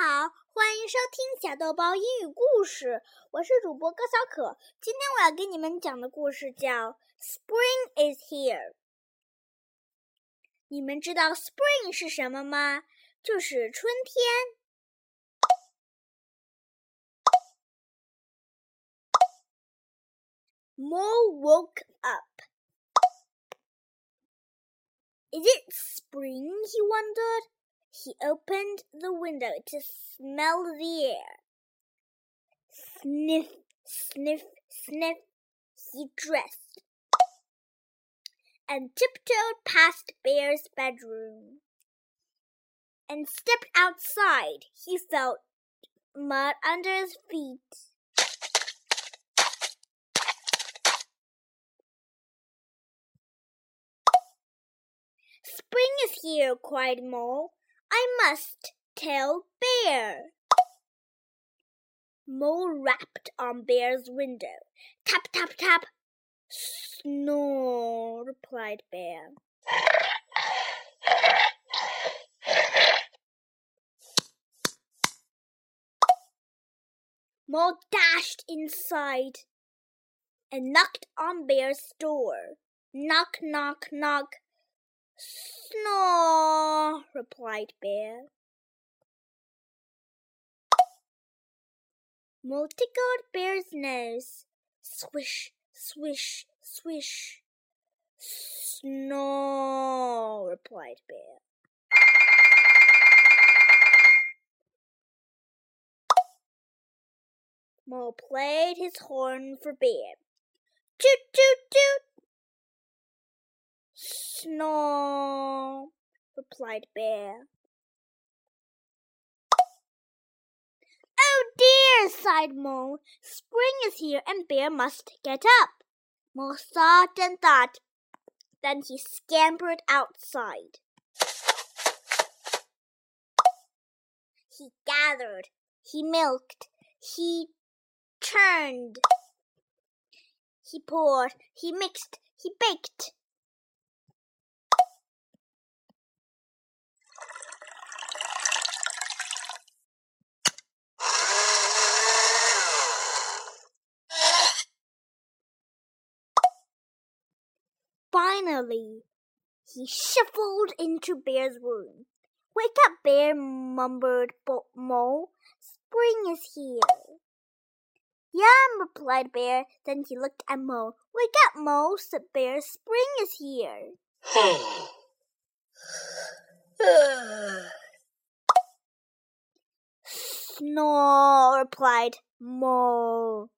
好，欢迎收听小豆包英语故事。我是主播高小可。今天我要给你们讲的故事叫《Spring is Here》。你们知道 Spring 是什么吗？就是春天。Mo woke up. Is it spring? he wondered. He opened the window to smell the air. Sniff, sniff, sniff, he dressed and tiptoed past Bear's bedroom and stepped outside. He felt mud under his feet. Spring is here, cried Mole. I must tell Bear. Mole rapped on Bear's window. Tap, tap, tap. Snore, replied Bear. Mole dashed inside and knocked on Bear's door. Knock, knock, knock. Snore, replied Bear. Mole tickled Bear's nose. Swish, swish, swish. Snore, replied Bear. Mole played his horn for Bear. Toot, toot, Snore, replied Bear. Oh dear, sighed Mole. Spring is here and Bear must get up. Mole thought and thought. Then he scampered outside. He gathered, he milked, he churned, he poured, he mixed, he baked. Finally, he shuffled into Bear's room. Wake up, Bear, mumbled Mole. Spring is here. Yum, replied Bear. Then he looked at Mole. Wake up, Mole, said Bear. Spring is here. Snore, replied Mole.